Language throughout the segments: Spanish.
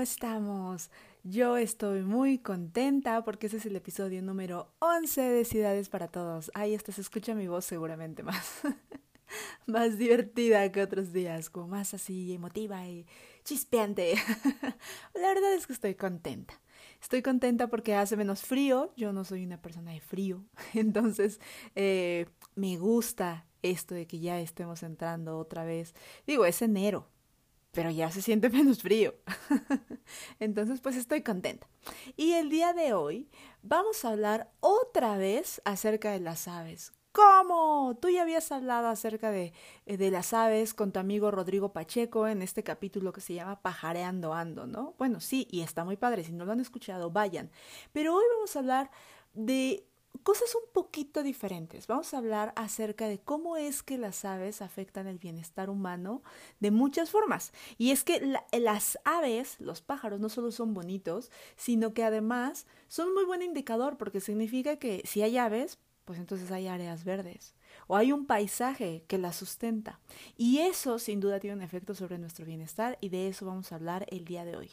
¿Cómo estamos? Yo estoy muy contenta porque ese es el episodio número 11 de Ciudades para Todos. Ahí hasta se escucha mi voz seguramente más, más divertida que otros días, como más así emotiva y chispeante. La verdad es que estoy contenta. Estoy contenta porque hace menos frío. Yo no soy una persona de frío. Entonces, eh, me gusta esto de que ya estemos entrando otra vez. Digo, es enero, pero ya se siente menos frío. Entonces, pues estoy contenta. Y el día de hoy vamos a hablar otra vez acerca de las aves. ¿Cómo? Tú ya habías hablado acerca de, eh, de, las aves con tu amigo Rodrigo Pacheco en este capítulo que se llama Pajareando Ando, ¿no? Bueno, sí, y está muy padre. Si no lo han escuchado, vayan. Pero hoy vamos a hablar de cosas un poquito diferentes. Vamos a hablar acerca de cómo es que las aves afectan el bienestar humano de muchas formas. Y es que las aves, los pájaros, no solo son bonitos, sino que además son muy buen indicador porque significa que si hay aves, pues entonces hay áreas verdes o hay un paisaje que la sustenta. Y eso sin duda tiene un efecto sobre nuestro bienestar y de eso vamos a hablar el día de hoy.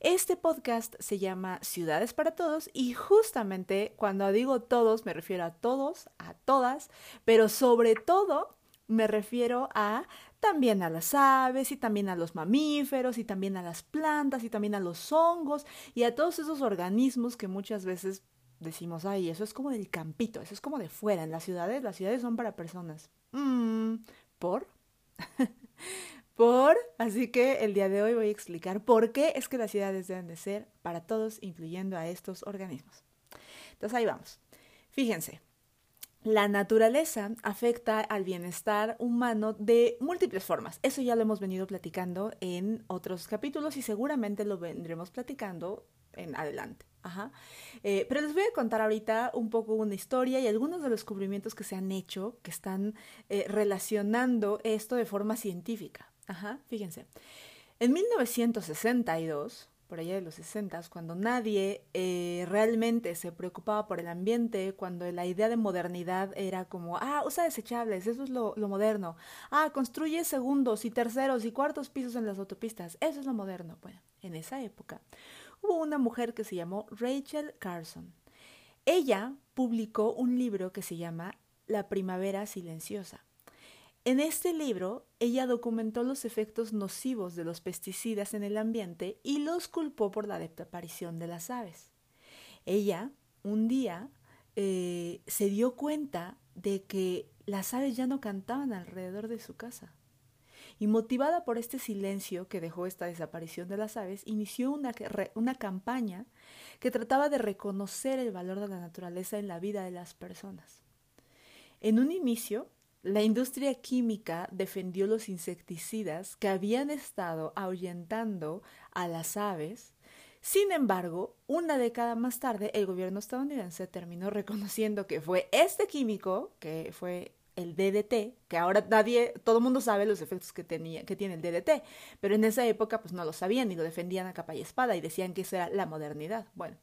Este podcast se llama Ciudades para Todos y justamente cuando digo todos me refiero a todos, a todas, pero sobre todo me refiero a también a las aves y también a los mamíferos y también a las plantas y también a los hongos y a todos esos organismos que muchas veces decimos, ay, eso es como del campito, eso es como de fuera. En las ciudades, las ciudades son para personas. Mm, ¿Por? por. Así que el día de hoy voy a explicar por qué es que las ciudades deben de ser para todos, incluyendo a estos organismos. Entonces ahí vamos. Fíjense, la naturaleza afecta al bienestar humano de múltiples formas. Eso ya lo hemos venido platicando en otros capítulos y seguramente lo vendremos platicando en adelante. Ajá. Eh, pero les voy a contar ahorita un poco una historia y algunos de los descubrimientos que se han hecho que están eh, relacionando esto de forma científica. Ajá, fíjense. En 1962, por allá de los 60, cuando nadie eh, realmente se preocupaba por el ambiente, cuando la idea de modernidad era como, ah, usa desechables, eso es lo, lo moderno. Ah, construye segundos y terceros y cuartos pisos en las autopistas, eso es lo moderno. Bueno, en esa época hubo una mujer que se llamó Rachel Carson. Ella publicó un libro que se llama La primavera silenciosa. En este libro, ella documentó los efectos nocivos de los pesticidas en el ambiente y los culpó por la desaparición de las aves. Ella, un día, eh, se dio cuenta de que las aves ya no cantaban alrededor de su casa y motivada por este silencio que dejó esta desaparición de las aves, inició una, una campaña que trataba de reconocer el valor de la naturaleza en la vida de las personas. En un inicio, la industria química defendió los insecticidas que habían estado ahuyentando a las aves. Sin embargo, una década más tarde, el gobierno estadounidense terminó reconociendo que fue este químico, que fue el DDT, que ahora nadie, todo el mundo sabe los efectos que, tenía, que tiene el DDT, pero en esa época pues no lo sabían y lo defendían a capa y espada y decían que eso era la modernidad. Bueno,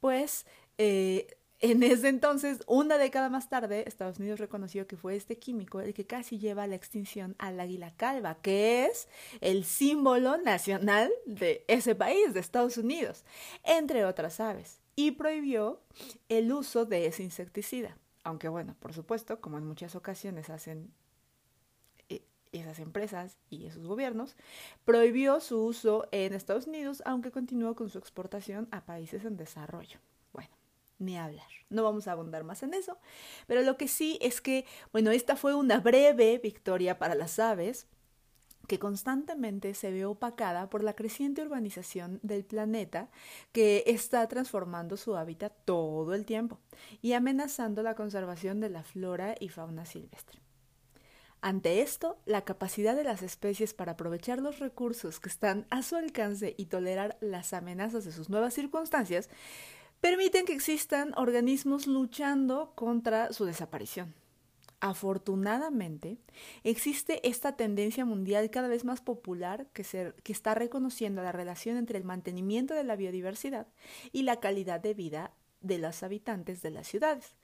pues eh, en ese entonces, una década más tarde, Estados Unidos reconoció que fue este químico el que casi lleva a la extinción al águila calva, que es el símbolo nacional de ese país, de Estados Unidos, entre otras aves, y prohibió el uso de ese insecticida. Aunque bueno, por supuesto, como en muchas ocasiones hacen eh, esas empresas y esos gobiernos, prohibió su uso en Estados Unidos, aunque continuó con su exportación a países en desarrollo. Hablar. No vamos a abundar más en eso, pero lo que sí es que, bueno, esta fue una breve victoria para las aves, que constantemente se ve opacada por la creciente urbanización del planeta que está transformando su hábitat todo el tiempo y amenazando la conservación de la flora y fauna silvestre. Ante esto, la capacidad de las especies para aprovechar los recursos que están a su alcance y tolerar las amenazas de sus nuevas circunstancias permiten que existan organismos luchando contra su desaparición. Afortunadamente, existe esta tendencia mundial cada vez más popular que, está reconociendo la relación entre el mantenimiento de la biodiversidad y la calidad de vida de los habitantes de las ciudades.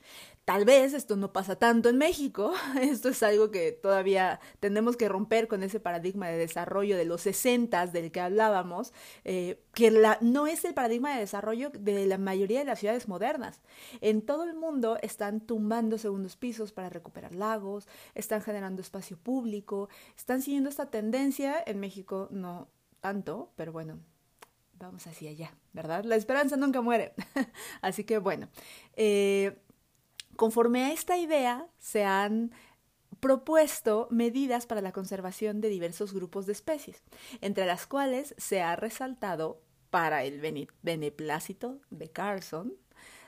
Tal vez esto no pasa tanto en México, esto es algo que todavía tenemos que romper con ese paradigma de desarrollo de los 60 del que hablábamos, eh, que no es el paradigma de desarrollo de la mayoría de las ciudades modernas. En todo el mundo están tumbando segundos pisos para recuperar lagos, están generando espacio público, están siguiendo esta tendencia, en México no tanto, pero bueno, vamos hacia allá, ¿verdad? La esperanza nunca muere. Así que bueno, eh, conforme a esta idea se han propuesto medidas para la conservación de diversos grupos de especies, entre las cuales se ha resaltado para el beneplácito de Carlson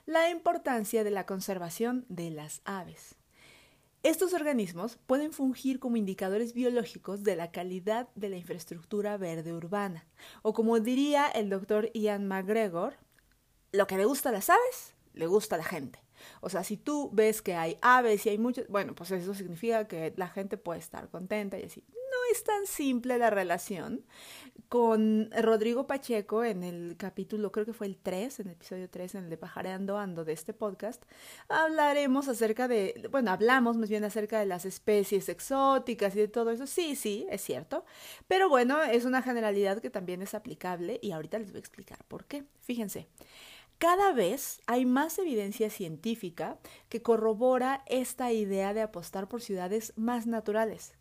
la importancia de la conservación de las aves. Estos organismos pueden fungir como indicadores biológicos de la calidad de la infraestructura verde urbana, o como diría el doctor Ian McGregor, lo que le gusta a las aves, le gusta a la gente. O sea, si tú ves que hay aves y hay muchos, bueno, pues eso significa que la gente puede estar contenta y así es tan simple la relación. Con Rodrigo Pacheco en el capítulo, creo que fue el 3, en el episodio 3, en el de Pajareando Ando de este podcast, hablaremos acerca de, bueno, hablamos más bien acerca de las especies exóticas y de todo eso. Sí, sí, es cierto. Pero bueno, es una generalidad que también es aplicable y ahorita les voy a explicar por qué. Fíjense. Cada vez hay más evidencia científica que corrobora esta idea de apostar por ciudades más naturales,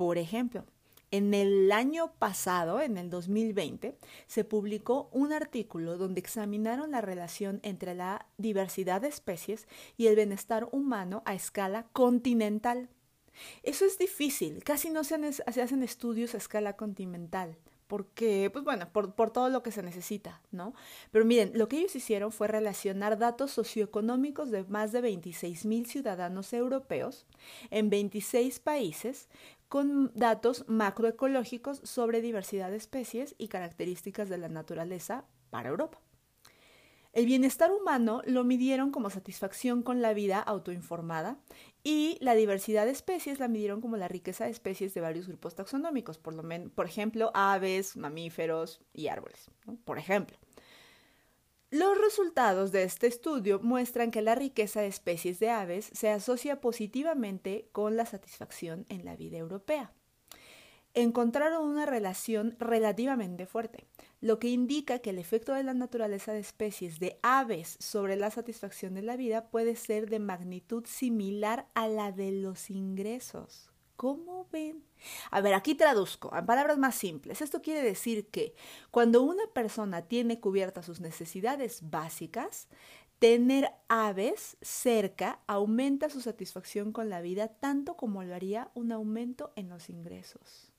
por ejemplo, en el año pasado, en el 2020, se publicó un artículo donde examinaron la relación entre la diversidad de especies y el bienestar humano a escala continental. Eso es difícil, casi no se, hacen estudios a escala continental porque, pues bueno, por, por, todo lo que se necesita, ¿no? Pero miren, lo que ellos hicieron fue relacionar datos socioeconómicos de más de 26 mil ciudadanos europeos en 26 países con datos macroecológicos sobre diversidad de especies y características de la naturaleza para Europa. El bienestar humano lo midieron como satisfacción con la vida autoinformada y la diversidad de especies la midieron como la riqueza de especies de varios grupos taxonómicos, por, lo por ejemplo, aves, mamíferos y árboles, por ejemplo. Los resultados de este estudio muestran que la riqueza de especies de aves se asocia positivamente con la satisfacción en la vida europea. Encontraron una relación relativamente fuerte, lo que indica que el efecto de la naturaleza de especies de aves sobre la satisfacción de la vida puede ser de magnitud similar a la de los ingresos. ¿Cómo ven? A ver, aquí traduzco, en palabras más simples. Esto quiere decir que cuando una persona tiene cubiertas sus necesidades básicas, tener aves cerca aumenta su satisfacción con la vida tanto como lo haría un aumento en los ingresos.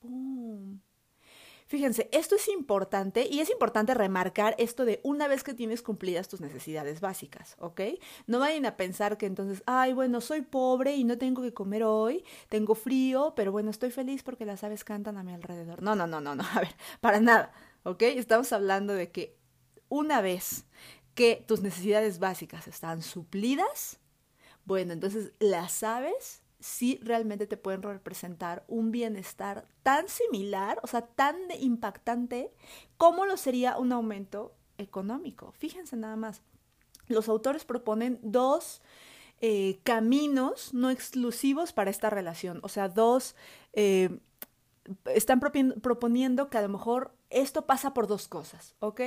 ¡Pum! Fíjense, esto es importante y es importante remarcar esto de una vez que tienes cumplidas tus necesidades básicas, ¿ok? No vayan a pensar que entonces, ay, bueno, soy pobre y no tengo que comer hoy, tengo frío, pero bueno, estoy feliz porque las aves cantan a mi alrededor. No, no, no, no, no, a ver, para nada, ¿ok? Estamos hablando de que una vez que tus necesidades básicas están suplidas, bueno, entonces las aves sí realmente te pueden representar un bienestar tan similar, o sea, tan impactante como lo sería un aumento económico. Fíjense nada más. Los autores proponen dos eh, caminos no exclusivos para esta relación, o sea, dos... Eh, están proponiendo que a lo mejor esto pasa por dos cosas, ¿ok?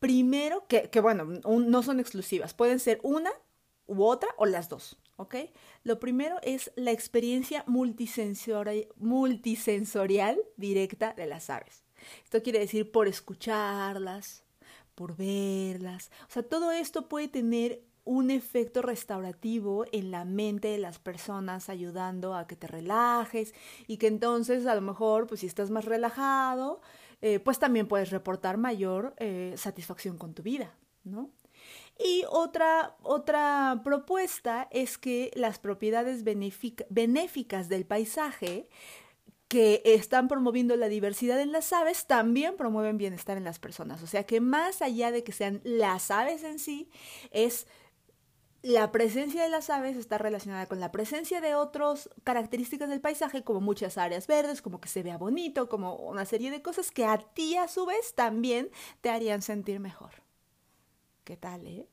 Primero, que, que bueno, no son exclusivas, pueden ser una u otra o las dos, ¿ok? Lo primero es la experiencia multisensorial, directa de las aves. Esto quiere decir por escucharlas, por verlas. O sea, todo esto puede tener un efecto restaurativo en la mente de las personas, ayudando a que te relajes y que entonces a lo mejor, pues si estás más relajado, eh, pues también puedes reportar mayor eh, satisfacción con tu vida, ¿no? Y otra, otra propuesta es que las propiedades benéficas del paisaje que están promoviendo la diversidad en las aves también promueven bienestar en las personas. O sea que más allá de que sean las aves en sí, es la presencia de las aves está relacionada con la presencia de otras características del paisaje, como muchas áreas verdes, como que se vea bonito, como una serie de cosas que a ti a su vez también te harían sentir mejor. ¿Qué tal, eh?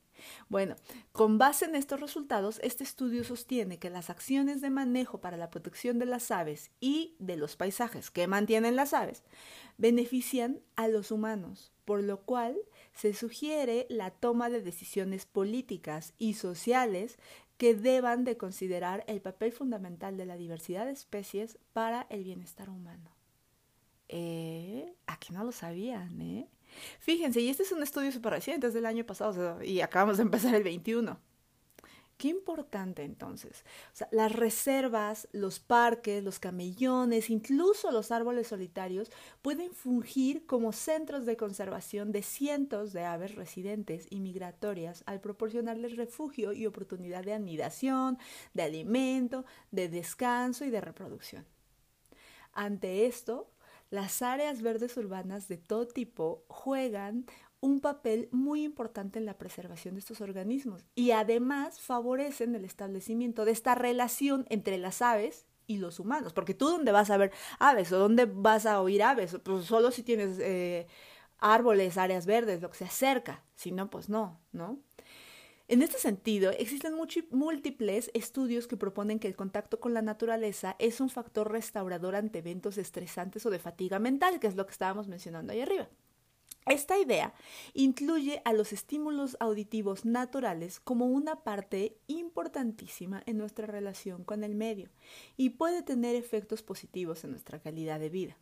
Bueno, con base en estos resultados, este estudio sostiene que las acciones de manejo para la protección de las aves y de los paisajes que mantienen las aves benefician a los humanos, por lo cual se sugiere la toma de decisiones políticas y sociales que deban de considerar el papel fundamental de la diversidad de especies para el bienestar humano. Eh, aquí no lo sabían, ¿eh? Fíjense, y este es un estudio súper reciente, es del año pasado, y acabamos de empezar el 21. Qué importante entonces. Las reservas, los parques, los camellones, incluso los árboles solitarios pueden fungir como centros de conservación de cientos de aves residentes y migratorias al proporcionarles refugio y oportunidad de anidación, de alimento, de descanso y de reproducción. Ante esto, las áreas verdes urbanas de todo tipo juegan un papel muy importante en la preservación de estos organismos y además favorecen el establecimiento de esta relación entre las aves y los humanos, porque tú dónde vas a ver aves o dónde vas a oír aves, pues solo si tienes eh, árboles, áreas verdes, lo que se acerca, si no, pues no, ¿no? En este sentido, existen múltiples estudios que proponen que el contacto con la naturaleza es un factor restaurador ante eventos estresantes o de fatiga mental, que es lo que estábamos mencionando ahí arriba. Esta idea incluye a los estímulos auditivos naturales como una parte importantísima en nuestra relación con el medio y puede tener efectos positivos en nuestra calidad de vida.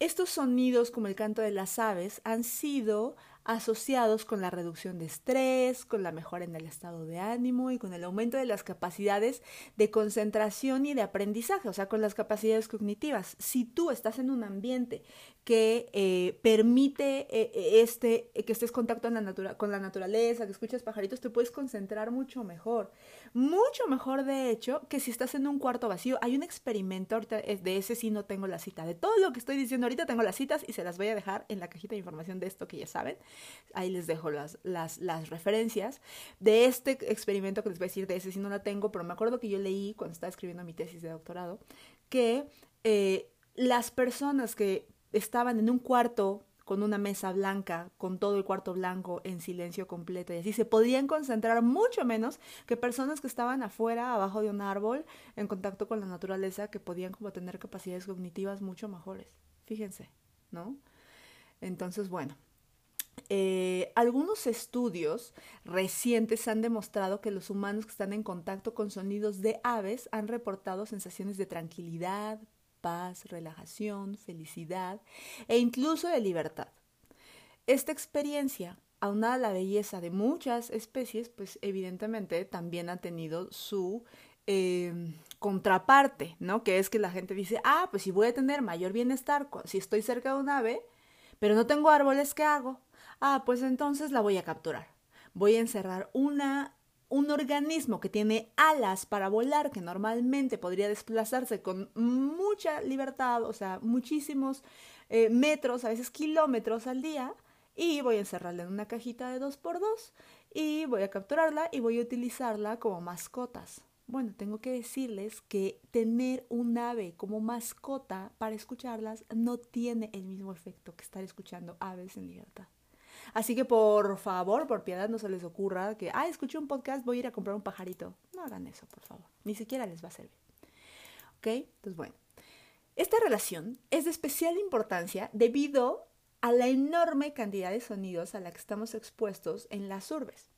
Estos sonidos, como el canto de las aves, han sido asociados con la reducción de estrés, con la mejora en el estado de ánimo y con el aumento de las capacidades de concentración y de aprendizaje, o sea, con las capacidades cognitivas. Si tú estás en un ambiente que eh, permite eh, eh, este, que estés en contacto con la naturaleza, que escuches pajaritos, te puedes concentrar mucho mejor. Mucho mejor, de hecho, que si estás en un cuarto vacío. Hay un experimento, de ese sí no tengo la cita. De todo lo que estoy diciendo ahorita tengo las citas y se las voy a dejar en la cajita de información de esto que ya saben. Ahí les dejo las, las, las referencias. De este experimento que les voy a decir, de ese sí no la tengo, pero me acuerdo que yo leí cuando estaba escribiendo mi tesis de doctorado, que las personas que estaban en un cuarto con una mesa blanca, con todo el cuarto blanco en silencio completo y así se podían concentrar mucho menos que personas que estaban afuera, abajo de un árbol, en contacto con la naturaleza, que podían como tener capacidades cognitivas mucho mejores. Fíjense, ¿no? Entonces, bueno, eh, algunos estudios recientes han demostrado que los humanos que están en contacto con sonidos de aves han reportado sensaciones de tranquilidad, paz, relajación, felicidad e incluso de libertad. Esta experiencia, aunada a la belleza de muchas especies, pues evidentemente también ha tenido su em, contraparte, ¿no? Que es que la gente dice, ah, pues si voy a tener mayor bienestar si estoy cerca de un ave, pero no tengo árboles, ¿qué hago? Ah, pues entonces la voy a capturar. Voy a encerrar una un organismo que tiene alas para volar, que normalmente podría desplazarse con mucha libertad, o sea, muchísimos eh, metros, a veces kilómetros al día, y voy a encerrarla en una cajita de 2x2 y voy a capturarla y voy a utilizarla como mascotas. Bueno, tengo que decirles que tener un ave como mascota para escucharlas no tiene el mismo efecto que estar escuchando aves en libertad. Así que por favor, por piedad, no se les ocurra que, ah, escuché un podcast, voy a ir a comprar un pajarito. No hagan eso, por favor. Ni siquiera les va a servir. ¿Ok? Entonces, bueno. Esta relación es de especial importancia debido a la enorme cantidad de sonidos a la que estamos expuestos en las urbes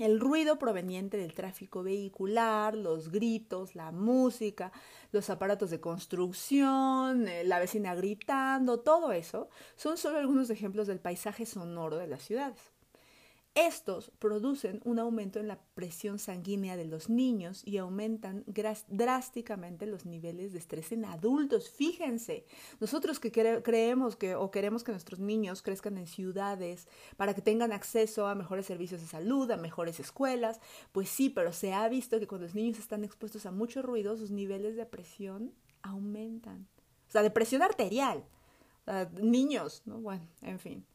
el ruido proveniente del tráfico vehicular, los gritos, la música, los aparatos de construcción, eh, la vecina gritando, todo eso, son solo algunos ejemplos del paisaje sonoro de las ciudades. Estos producen un aumento en la presión sanguínea de los niños y aumentan drásticamente los niveles de estrés en adultos. Fíjense, nosotros que creemos que o queremos que nuestros niños crezcan en ciudades para que tengan acceso a mejores servicios de salud, a mejores escuelas, pues sí, pero se ha visto que cuando los niños están expuestos a mucho ruido, sus niveles de presión aumentan. O sea, de presión arterial. niños, ¿no? Bueno, en fin.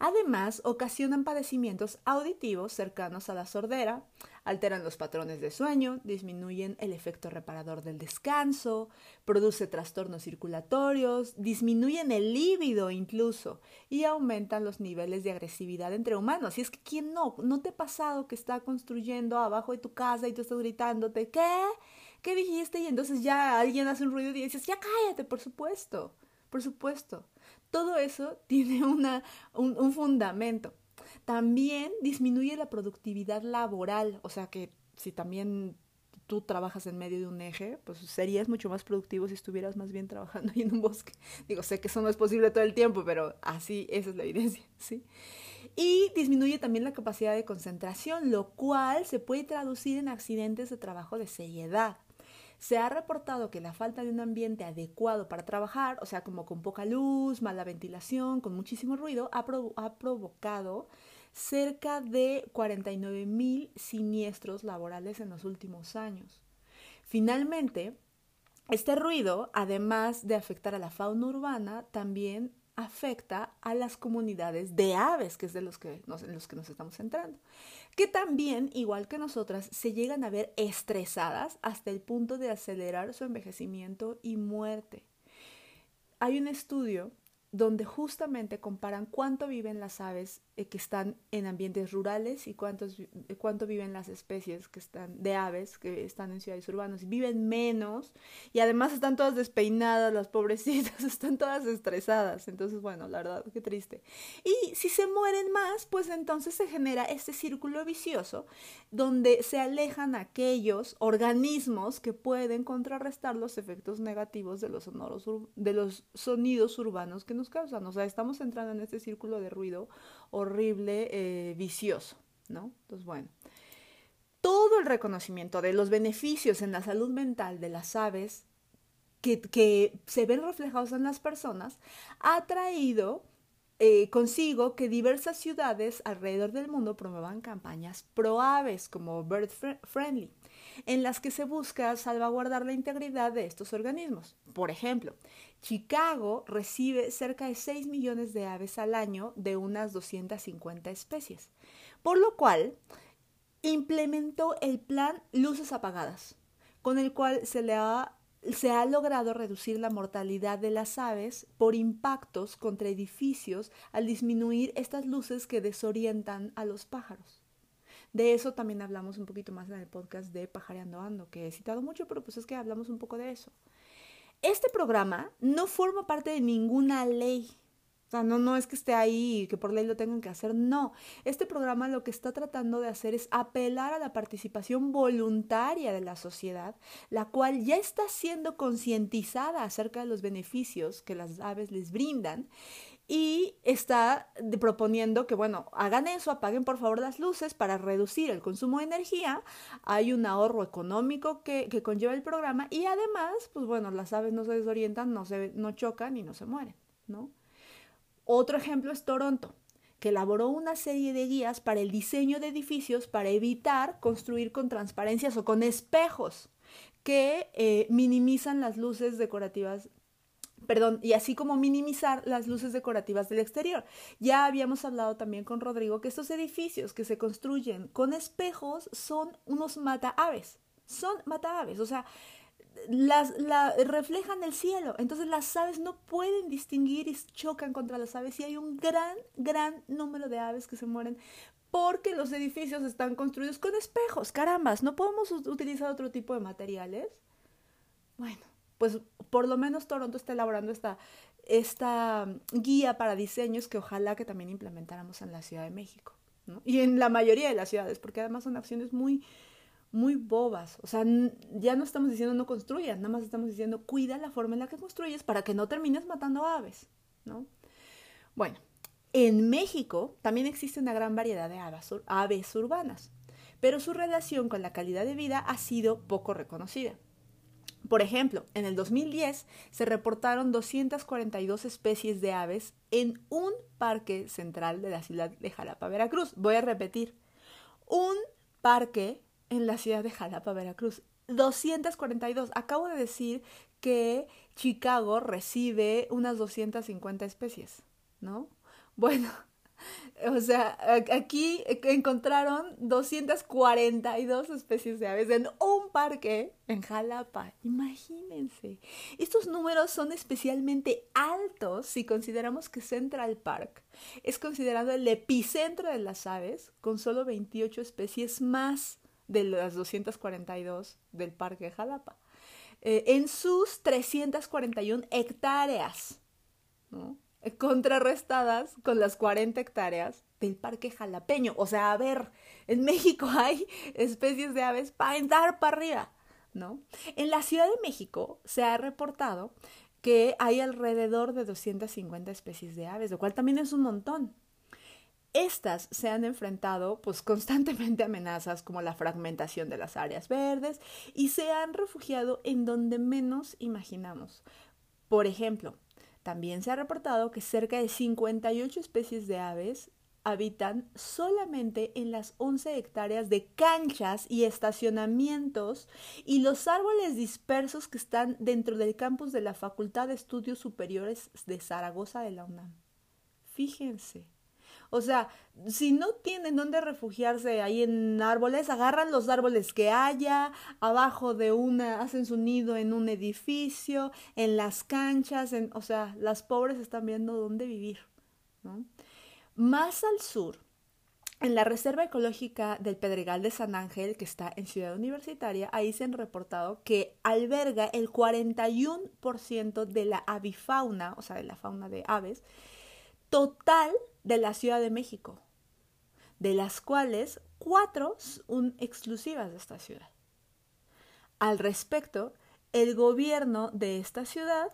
Además, ocasionan padecimientos auditivos cercanos a la sordera, alteran los patrones de sueño, disminuyen el efecto reparador del descanso, produce trastornos circulatorios, disminuyen el líbido incluso y aumentan los niveles de agresividad entre humanos. Y es que quién no, no te ha pasado que está construyendo abajo de tu casa y tú estás gritándote, ¿qué? ¿Qué dijiste? Y entonces ya alguien hace un ruido y dices, ya cállate, por supuesto, por supuesto. Todo eso tiene una, un, fundamento. También disminuye la productividad laboral, o sea que si también tú trabajas en medio de un eje, pues serías mucho más productivo si estuvieras más bien trabajando ahí en un bosque. Digo, sé que eso no es posible todo el tiempo, pero así, esa es la evidencia, ¿sí? Y disminuye también la capacidad de concentración, lo cual se puede traducir en accidentes de trabajo de seriedad. Se ha reportado que la falta de un ambiente adecuado para trabajar, o sea, como con poca luz, mala ventilación, con muchísimo ruido, ha, provocado cerca de 49 mil siniestros laborales en los últimos años. Finalmente, este ruido, además de afectar a la fauna urbana, también afecta a las comunidades de aves, que es de los que en los que nos estamos centrando, que también, igual que nosotras, se llegan a ver estresadas hasta el punto de acelerar su envejecimiento y muerte. Hay un estudio donde justamente comparan cuánto viven las aves que están en ambientes rurales y cuántos, eh, cuánto viven las especies que están de aves que están en ciudades urbanas. Viven menos y además están todas despeinadas, las pobrecitas, están todas estresadas. Entonces, bueno, la verdad, qué triste. Y si se mueren más, pues entonces se genera este círculo vicioso donde se alejan aquellos organismos que pueden contrarrestar los efectos negativos de los, sonoros, de los sonidos urbanos que nos causan. O sea, estamos entrando en este círculo de ruido horrible, eh, vicioso, ¿no? Entonces, bueno. Todo el reconocimiento de los beneficios en la salud mental de las aves que, se ven reflejados en las personas ha traído eh, consigo que diversas ciudades alrededor del mundo promuevan campañas pro aves como Bird Friendly en las que se busca salvaguardar la integridad de estos organismos. Por ejemplo, Chicago recibe cerca de 6 millones de aves al año de unas 250 especies, por lo cual implementó el plan Luces Apagadas, con el cual se le ha se ha logrado reducir la mortalidad de las aves por impactos contra edificios al disminuir estas luces que desorientan a los pájaros. De eso también hablamos un poquito más en el podcast de Pajareando Ando, que he citado mucho, pero pues es que hablamos un poco de eso. Este programa no forma parte de ninguna ley. O sea, no, no es que esté ahí y que por ley lo tengan que hacer, no. Este programa lo que está tratando de hacer es apelar a la participación voluntaria de la sociedad, la cual ya está siendo concientizada acerca de los beneficios que las aves les brindan y está proponiendo que, bueno, hagan eso, apaguen por favor las luces para reducir el consumo de energía. Hay un ahorro económico que, que conlleva el programa y además, pues bueno, las aves no se desorientan, no, se, no chocan y no se mueren, ¿no? Otro ejemplo es Toronto que elaboró una serie de guías para el diseño de edificios para evitar construir con transparencias o con espejos que eh, minimizan las luces decorativas perdón, y así como minimizar las luces decorativas del exterior. Ya habíamos hablado también con Rodrigo que estos edificios que se construyen con espejos son unos mata aves, son mata aves, o sea, las la, reflejan el cielo, entonces las aves no pueden distinguir y chocan contra las aves y hay un gran, gran número de aves que se mueren porque los edificios están construidos con espejos, carambas, no podemos utilizar otro tipo de materiales. Bueno, pues por lo menos Toronto está elaborando esta, esta guía para diseños que ojalá que también implementáramos en la Ciudad de México. ¿no? Y en la mayoría de las ciudades, porque además son acciones muy, muy bobas. O sea, ya no estamos diciendo no construyas, nada más estamos diciendo cuida la forma en la que construyes para que no termines matando aves, ¿no? Bueno, En México también existe una gran variedad de aves urbanas, pero su relación con la calidad de vida ha sido poco reconocida. Por ejemplo, en el 2010 se reportaron 242 especies de aves en un parque central de la ciudad de Jalapa, Veracruz. Voy a repetir, un parque en la ciudad de Jalapa, Veracruz. 242. Acabo de decir que Chicago recibe unas 250 especies, ¿no? Bueno, o sea, aquí encontraron 242 especies de aves en un parque en Jalapa. Imagínense. Estos números son especialmente altos si consideramos que Central Park es considerado el epicentro de las aves con solo 28 especies más de las 242 del parque de Jalapa. Eh, en sus 341 hectáreas. ¿no? Contrarrestadas con las 40 hectáreas del parque jalapeño. O sea, a ver, en México hay especies de aves para entrar para arriba, ¿no? En la Ciudad de México se ha reportado que hay alrededor de 250 especies de aves, lo cual también es un montón. Estas se han enfrentado pues constantemente a amenazas como la fragmentación de las áreas verdes y se han refugiado en donde menos imaginamos. Por ejemplo, también se ha reportado que cerca de 58 especies de aves habitan solamente en las 11 hectáreas de canchas y estacionamientos y los árboles dispersos que están dentro del campus de la Facultad de Estudios Superiores de Zaragoza de la UNAM. Fíjense. O sea, si no tienen dónde refugiarse ahí en árboles, agarran los árboles que haya, abajo de una, hacen su nido en un edificio, en las canchas, en, o sea, las pobres están viendo dónde vivir. Más al sur, en la Reserva Ecológica del Pedregal de San Ángel, que está en Ciudad Universitaria, ahí se han reportado que alberga el 41% de la avifauna, o sea, de la fauna de aves, total de la Ciudad de México, de las cuales cuatro son exclusivas de esta ciudad. Al respecto, el gobierno de esta ciudad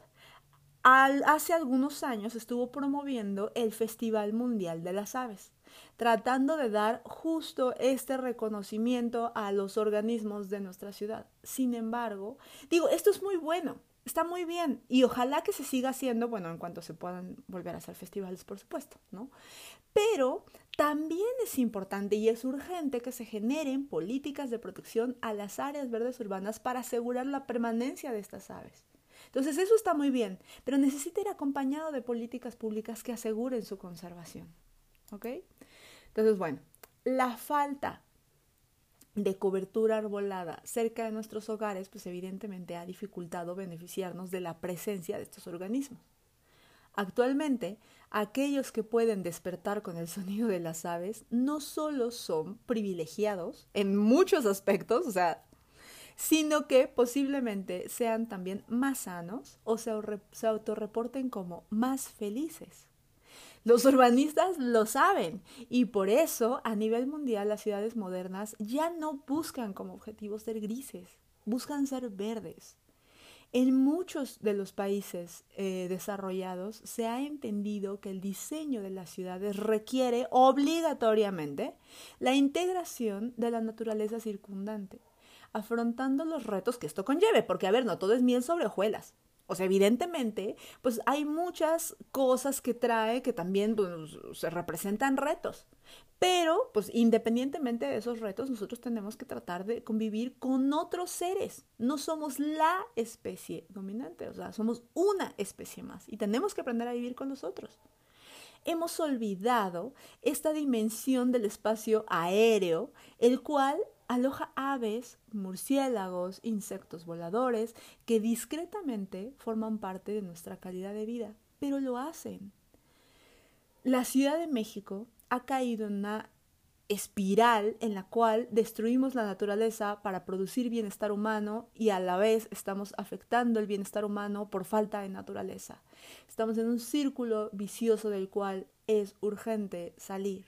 hace algunos años estuvo promoviendo el Festival Mundial de las Aves, tratando de dar justo este reconocimiento a los organismos de nuestra ciudad. Sin embargo, digo, esto es muy bueno, está muy bien y ojalá que se siga haciendo, bueno, en cuanto se puedan volver a hacer festivales, por supuesto, ¿no? Pero también es importante y es urgente que se generen políticas de protección a las áreas verdes urbanas para asegurar la permanencia de estas aves. Entonces eso está muy bien, pero necesita ir acompañado de políticas públicas que aseguren su conservación. ¿Ok? Entonces, bueno, la falta de cobertura arbolada cerca de nuestros hogares, pues evidentemente ha dificultado beneficiarnos de la presencia de estos organismos. Actualmente, aquellos que pueden despertar con el sonido de las aves no solo son privilegiados en muchos aspectos, o sino que posiblemente sean también más sanos o se, se autorreporten como más felices. Los urbanistas lo saben y por eso a nivel mundial las ciudades modernas ya no buscan como objetivo ser grises, buscan ser verdes. En muchos de los países eh, desarrollados se ha entendido que el diseño de las ciudades requiere obligatoriamente la integración de la naturaleza circundante, afrontando los retos que esto conlleve, porque a ver, no todo es miel sobre hojuelas. O sea, evidentemente, pues hay muchas cosas que trae que también pues, se representan retos. Pero, pues independientemente de esos retos, nosotros tenemos que tratar de convivir con otros seres. No somos la especie dominante, o sea, somos una especie más y tenemos que aprender a vivir con los otros. Hemos olvidado esta dimensión del espacio aéreo, el cual aloja aves, murciélagos, insectos voladores que discretamente forman parte de nuestra calidad de vida, pero lo hacen. La Ciudad de México ha caído en una espiral en la cual destruimos la naturaleza para producir bienestar humano y a la vez estamos afectando el bienestar humano por falta de naturaleza. Estamos en un círculo vicioso del cual es urgente salir.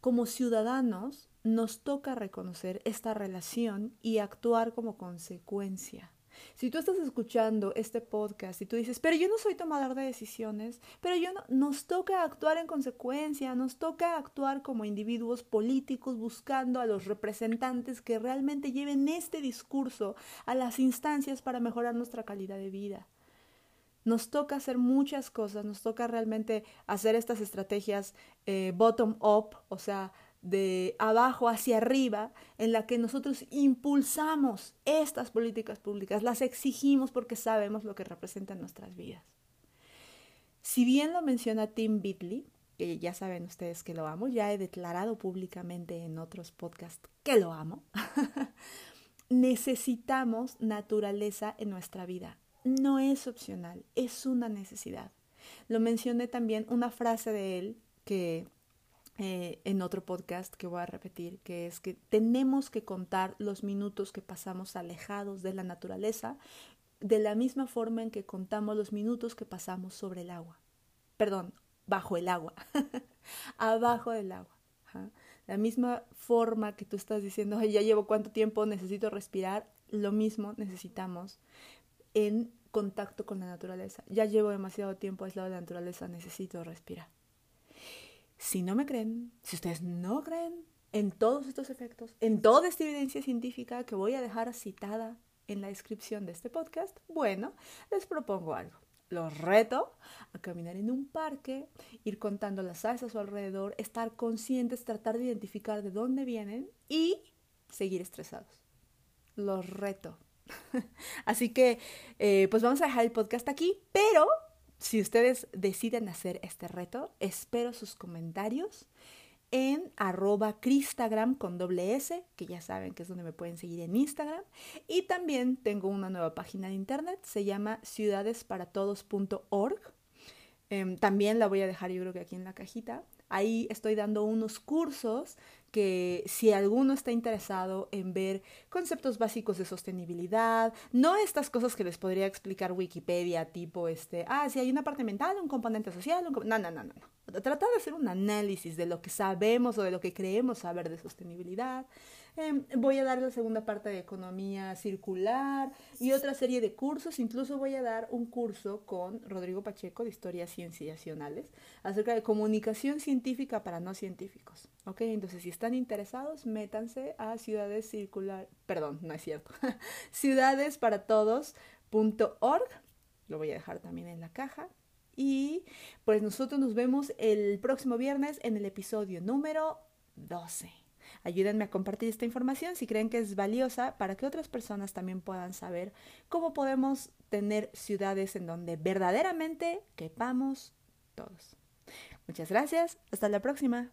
Como ciudadanos nos toca reconocer esta relación y actuar como consecuencia. Si tú estás escuchando este podcast y tú dices, pero yo no soy tomador de decisiones, pero yo no, nos toca actuar en consecuencia, nos toca actuar como individuos políticos buscando a los representantes que realmente lleven este discurso a las instancias para mejorar nuestra calidad de vida. Nos toca hacer muchas cosas, nos toca realmente hacer estas estrategias eh, bottom-up, o sea, de abajo hacia arriba, en la que nosotros impulsamos estas políticas públicas, las exigimos porque sabemos lo que representan nuestras vidas. Si bien lo menciona Tim Bitley, que ya saben ustedes que lo amo, ya he declarado públicamente en otros podcasts que lo amo, necesitamos naturaleza en nuestra vida. No es opcional, es una necesidad. Lo mencioné también una frase de él que eh, en otro podcast que voy a repetir, que es que tenemos que contar los minutos que pasamos alejados de la naturaleza de la misma forma en que contamos los minutos que pasamos sobre el agua. Perdón, bajo el agua, abajo del agua. La misma forma que tú estás diciendo, ya llevo cuánto tiempo, necesito respirar, lo mismo necesitamos en contacto con la naturaleza. Ya llevo demasiado tiempo aislado de la naturaleza, necesito respirar. Si no me creen, si ustedes no creen en todos estos efectos, en toda esta evidencia científica que voy a dejar citada en la descripción de este podcast, bueno, les propongo algo. Los reto a caminar en un parque, ir contando las aves a su alrededor, estar conscientes, tratar de identificar de dónde vienen y seguir estresados. Los reto. Así que, eh, pues vamos a dejar el podcast aquí, pero si ustedes deciden hacer este reto, espero sus comentarios en arroba cristagram con doble S, que ya saben que es donde me pueden seguir en Instagram. Y también tengo una nueva página de internet, se llama ciudadesparatodos.org. Em, también la voy a dejar yo creo que aquí en la cajita. Ahí estoy dando unos cursos que si alguno está interesado en ver conceptos básicos de sostenibilidad, no estas cosas que les podría explicar Wikipedia, tipo este, ah, si hay una parte mental, un componente social, un no, no, no, no, no. Tratar de hacer un análisis de lo que sabemos o de lo que creemos saber de sostenibilidad, Em, voy a dar la segunda parte de economía circular y otra serie de cursos. Incluso voy a dar un curso con Rodrigo Pacheco de historias cienciacionales acerca de comunicación científica para no científicos. ¿Ok? Entonces, si están interesados, métanse a Ciudades Circular, perdón, no es cierto, ciudadesparatodos.org. Lo voy a dejar también en la caja. Y pues nosotros nos vemos el próximo viernes en el episodio número 12. Ayúdenme a compartir esta información si creen que es valiosa para que otras personas también puedan saber cómo podemos tener ciudades en donde verdaderamente quepamos todos. Muchas gracias. Hasta la próxima.